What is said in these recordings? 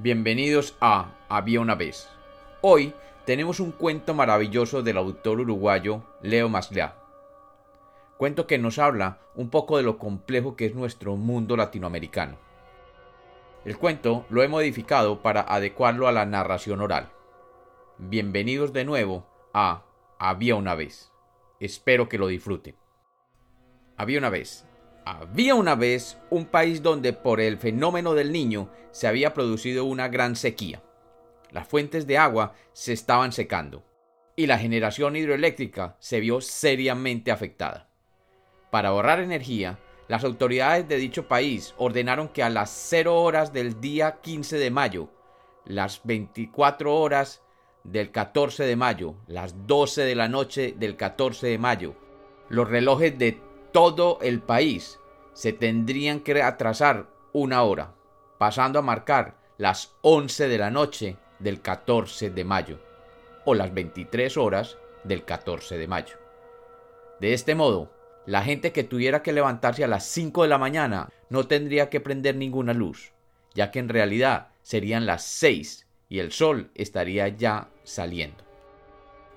Bienvenidos a Había una vez. Hoy tenemos un cuento maravilloso del autor uruguayo Leo Maslia. Cuento que nos habla un poco de lo complejo que es nuestro mundo latinoamericano. El cuento lo he modificado para adecuarlo a la narración oral. Bienvenidos de nuevo a Había una vez. Espero que lo disfruten. Había una vez, había una vez un país donde por el fenómeno del niño se había producido una gran sequía. Las fuentes de agua se estaban secando y la generación hidroeléctrica se vio seriamente afectada. Para ahorrar energía, las autoridades de dicho país ordenaron que a las 0 horas del día 15 de mayo, las 24 horas del 14 de mayo, las 12 de la noche del 14 de mayo, los relojes de todo el país se tendrían que atrasar una hora, pasando a marcar las 11 de la noche del 14 de mayo o las 23 horas del 14 de mayo. De este modo, la gente que tuviera que levantarse a las 5 de la mañana no tendría que prender ninguna luz, ya que en realidad serían las 6 y el sol estaría ya saliendo.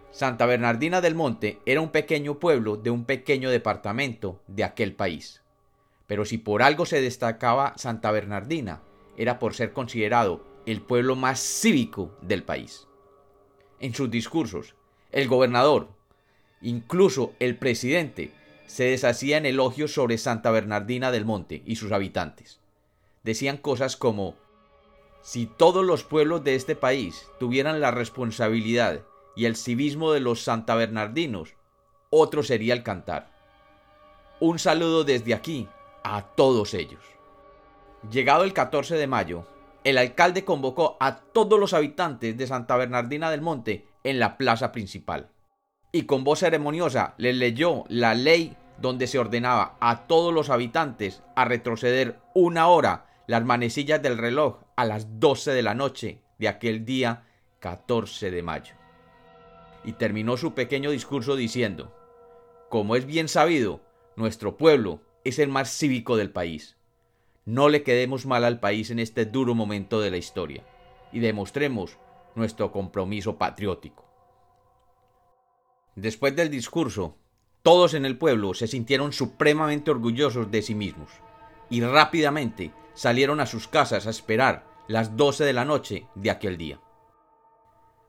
Santa Bernardina del Monte era un pequeño pueblo de un pequeño departamento de aquel país. Pero si por algo se destacaba Santa Bernardina, era por ser considerado el pueblo más cívico del país. En sus discursos, el gobernador, incluso el presidente, se deshacía en elogios sobre Santa Bernardina del Monte y sus habitantes. Decían cosas como, si todos los pueblos de este país tuvieran la responsabilidad y el civismo de los Santa Bernardinos, otro sería el cantar. Un saludo desde aquí a todos ellos. Llegado el 14 de mayo, el alcalde convocó a todos los habitantes de Santa Bernardina del Monte en la plaza principal. Y con voz ceremoniosa les leyó la ley donde se ordenaba a todos los habitantes a retroceder una hora las manecillas del reloj a las 12 de la noche de aquel día 14 de mayo y terminó su pequeño discurso diciendo, Como es bien sabido, nuestro pueblo es el más cívico del país. No le quedemos mal al país en este duro momento de la historia y demostremos nuestro compromiso patriótico. Después del discurso, todos en el pueblo se sintieron supremamente orgullosos de sí mismos y rápidamente salieron a sus casas a esperar las doce de la noche de aquel día.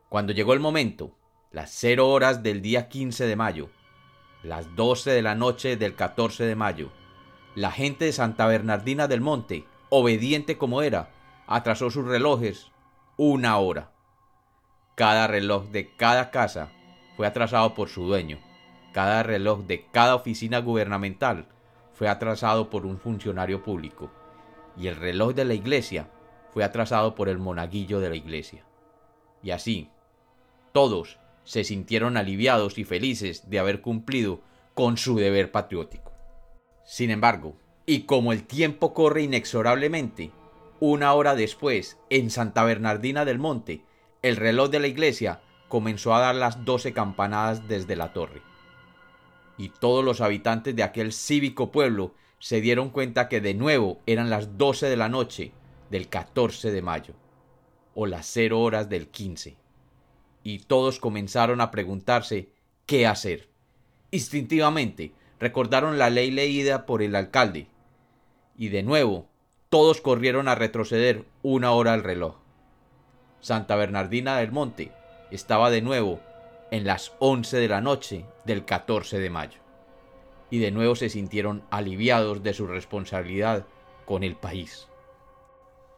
Cuando llegó el momento las 0 horas del día 15 de mayo, las 12 de la noche del 14 de mayo, la gente de Santa Bernardina del Monte, obediente como era, atrasó sus relojes una hora. Cada reloj de cada casa fue atrasado por su dueño. Cada reloj de cada oficina gubernamental fue atrasado por un funcionario público. Y el reloj de la iglesia fue atrasado por el monaguillo de la iglesia. Y así, todos se sintieron aliviados y felices de haber cumplido con su deber patriótico. Sin embargo, y como el tiempo corre inexorablemente, una hora después, en Santa Bernardina del Monte, el reloj de la iglesia comenzó a dar las doce campanadas desde la torre. Y todos los habitantes de aquel cívico pueblo se dieron cuenta que de nuevo eran las doce de la noche del 14 de mayo, o las cero horas del 15 y todos comenzaron a preguntarse qué hacer. Instintivamente recordaron la ley leída por el alcalde, y de nuevo todos corrieron a retroceder una hora al reloj. Santa Bernardina del Monte estaba de nuevo en las once de la noche del 14 de mayo, y de nuevo se sintieron aliviados de su responsabilidad con el país.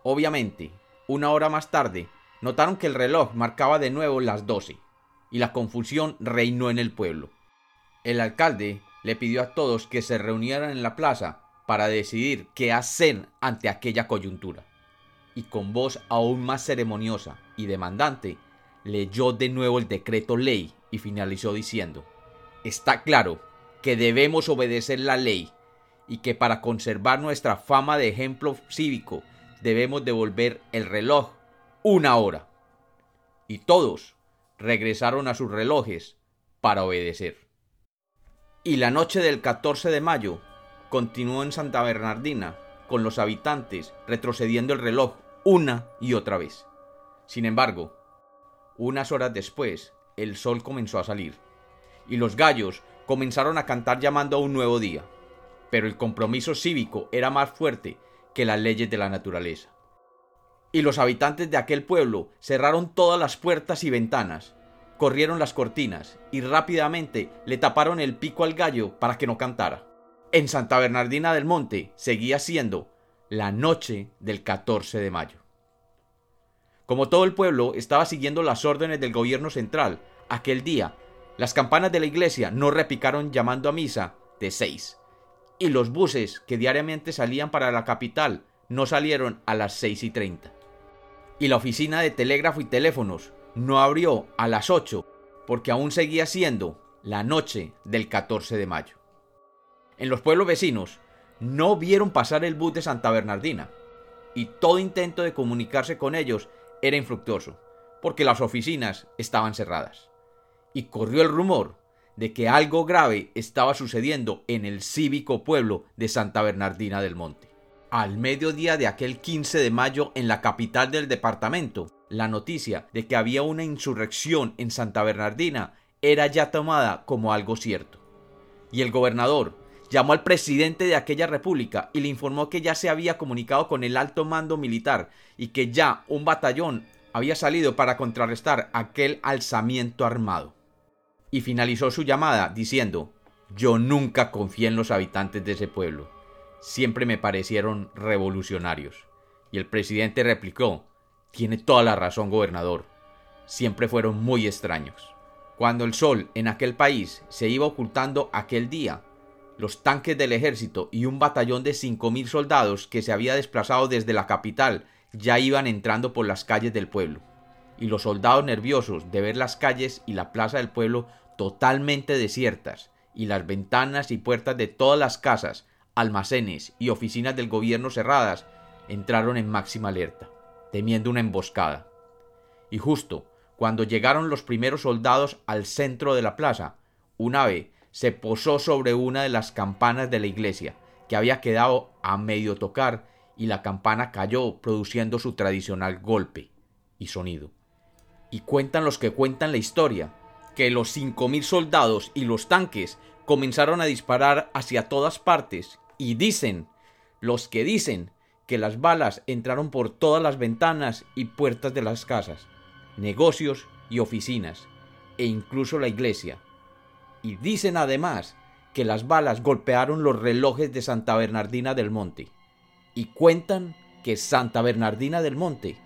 Obviamente, una hora más tarde, notaron que el reloj marcaba de nuevo las doce, y la confusión reinó en el pueblo. El alcalde le pidió a todos que se reunieran en la plaza para decidir qué hacer ante aquella coyuntura, y con voz aún más ceremoniosa y demandante, leyó de nuevo el decreto ley y finalizó diciendo, Está claro que debemos obedecer la ley y que para conservar nuestra fama de ejemplo cívico debemos devolver el reloj una hora. Y todos regresaron a sus relojes para obedecer. Y la noche del 14 de mayo continuó en Santa Bernardina, con los habitantes retrocediendo el reloj una y otra vez. Sin embargo, unas horas después, el sol comenzó a salir, y los gallos comenzaron a cantar llamando a un nuevo día. Pero el compromiso cívico era más fuerte que las leyes de la naturaleza. Y los habitantes de aquel pueblo cerraron todas las puertas y ventanas, corrieron las cortinas y rápidamente le taparon el pico al gallo para que no cantara. En Santa Bernardina del Monte seguía siendo la noche del 14 de mayo. Como todo el pueblo estaba siguiendo las órdenes del gobierno central, aquel día las campanas de la iglesia no repicaron llamando a misa de seis, y los buses que diariamente salían para la capital no salieron a las seis y treinta. Y la oficina de telégrafo y teléfonos no abrió a las ocho porque aún seguía siendo la noche del 14 de mayo. En los pueblos vecinos no vieron pasar el bus de Santa Bernardina, y todo intento de comunicarse con ellos era infructuoso, porque las oficinas estaban cerradas. Y corrió el rumor de que algo grave estaba sucediendo en el cívico pueblo de Santa Bernardina del Monte. Al mediodía de aquel 15 de mayo en la capital del departamento, la noticia de que había una insurrección en Santa Bernardina era ya tomada como algo cierto. Y el gobernador llamó al presidente de aquella república y le informó que ya se había comunicado con el alto mando militar y que ya un batallón había salido para contrarrestar aquel alzamiento armado. Y finalizó su llamada diciendo, yo nunca confié en los habitantes de ese pueblo, siempre me parecieron revolucionarios. Y el presidente replicó, tiene toda la razón, gobernador, siempre fueron muy extraños. Cuando el sol en aquel país se iba ocultando aquel día, los tanques del ejército y un batallón de 5.000 soldados que se había desplazado desde la capital ya iban entrando por las calles del pueblo. Y los soldados nerviosos de ver las calles y la plaza del pueblo totalmente desiertas y las ventanas y puertas de todas las casas, almacenes y oficinas del gobierno cerradas, entraron en máxima alerta, temiendo una emboscada. Y justo cuando llegaron los primeros soldados al centro de la plaza, un ave se posó sobre una de las campanas de la iglesia, que había quedado a medio tocar, y la campana cayó produciendo su tradicional golpe y sonido. Y cuentan los que cuentan la historia, que los cinco mil soldados y los tanques comenzaron a disparar hacia todas partes, y dicen, los que dicen, que las balas entraron por todas las ventanas y puertas de las casas, negocios y oficinas, e incluso la iglesia, y dicen además que las balas golpearon los relojes de Santa Bernardina del Monte. Y cuentan que Santa Bernardina del Monte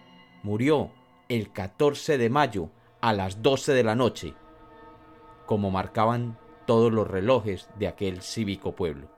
murió el 14 de mayo a las 12 de la noche, como marcaban todos los relojes de aquel cívico pueblo.